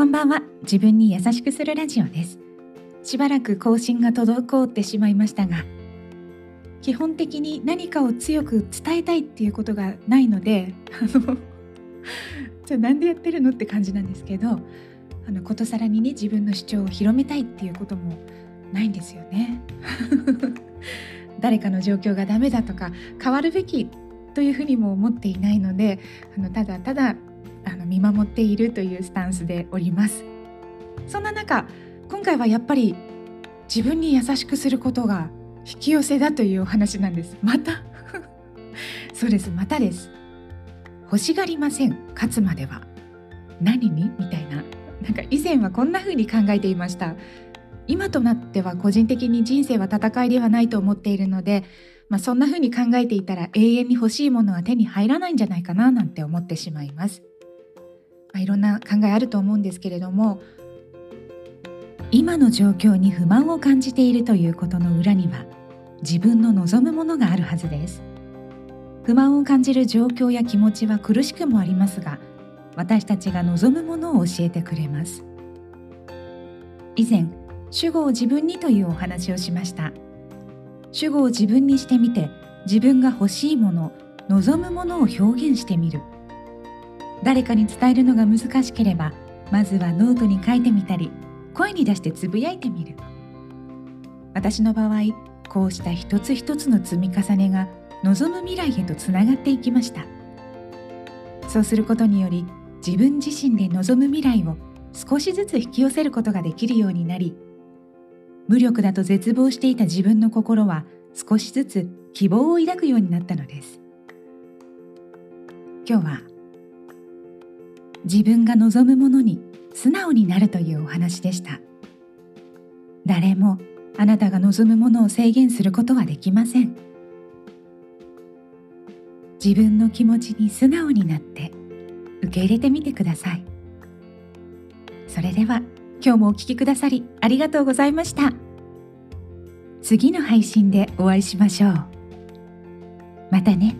こんばんは。自分に優しくするラジオです。しばらく更新が滞ってしまいましたが基本的に何かを強く伝えたいっていうことがないのであの じゃあなんでやってるのって感じなんですけどあのことさらにね自分の主張を広めたいっていうこともないんですよね。誰かの状況がダメだとか変わるべきというふうにも思っていないのであのただただあの見守っているというスタンスでおります。そんな中今回はやっぱり自分に優しくすることが引き寄せだというお話なんです。また そうです。またです。欲しがりません。勝つまでは。何にみたいな。なんか以前はこんな風に考えていました。今となっては個人的に人生は戦いではないと思っているので、まあ、そんな風に考えていたら永遠に欲しいものは手に入らないんじゃないかななんて思ってしまいます、いろんな考えあると思うんですけれども今の状況に不満を感じているということの裏には自分の望むものがあるはずです。不満を感じる状況や気持ちは苦しくもありますが私たちが望むものを教えてくれます。以前主語を自分にというお話をしました。主語を自分にしてみて自分が欲しいもの望むものを表現してみる。誰かに伝えるのが難しければまずはノートに書いてみたり声に出してつぶやいてみる。私の場合こうした一つ一つの積み重ねが望む未来へとつながっていきました。そうすることにより自分自身で望む未来を少しずつ引き寄せることができるようになり無力だと絶望していた自分の心は少しずつ希望を抱くようになったのです。今日は自分が望むものに素直になるというお話でした。誰もあなたが望むものを制限することはできません。自分の気持ちに素直になって受け入れてみてください。それでは今日もお聴きくださりありがとうございました。次の配信でお会いしましょう。またね。